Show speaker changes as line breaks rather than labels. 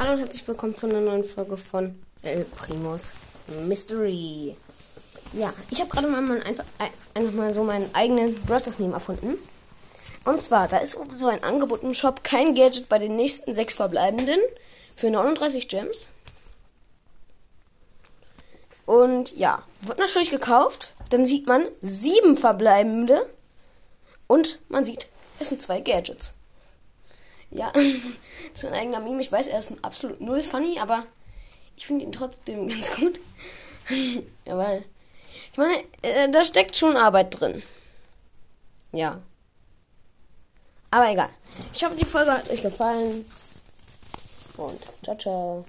Hallo und herzlich willkommen zu einer neuen Folge von El Primus Mystery. Ja, ich habe gerade mal, mal einfach, einfach mal so meinen eigenen Brothers-Meme erfunden. Und zwar, da ist so ein Angebot im Shop, kein Gadget bei den nächsten sechs verbleibenden für 39 Gems. Und ja, wird natürlich gekauft. Dann sieht man sieben verbleibende und man sieht, es sind zwei Gadgets. Ja, so ein eigener Meme. Ich weiß, er ist absolut null funny, aber ich finde ihn trotzdem ganz gut. ja, weil, ich meine, äh, da steckt schon Arbeit drin. Ja. Aber egal. Ich hoffe, die Folge hat euch gefallen. Und ciao, ciao.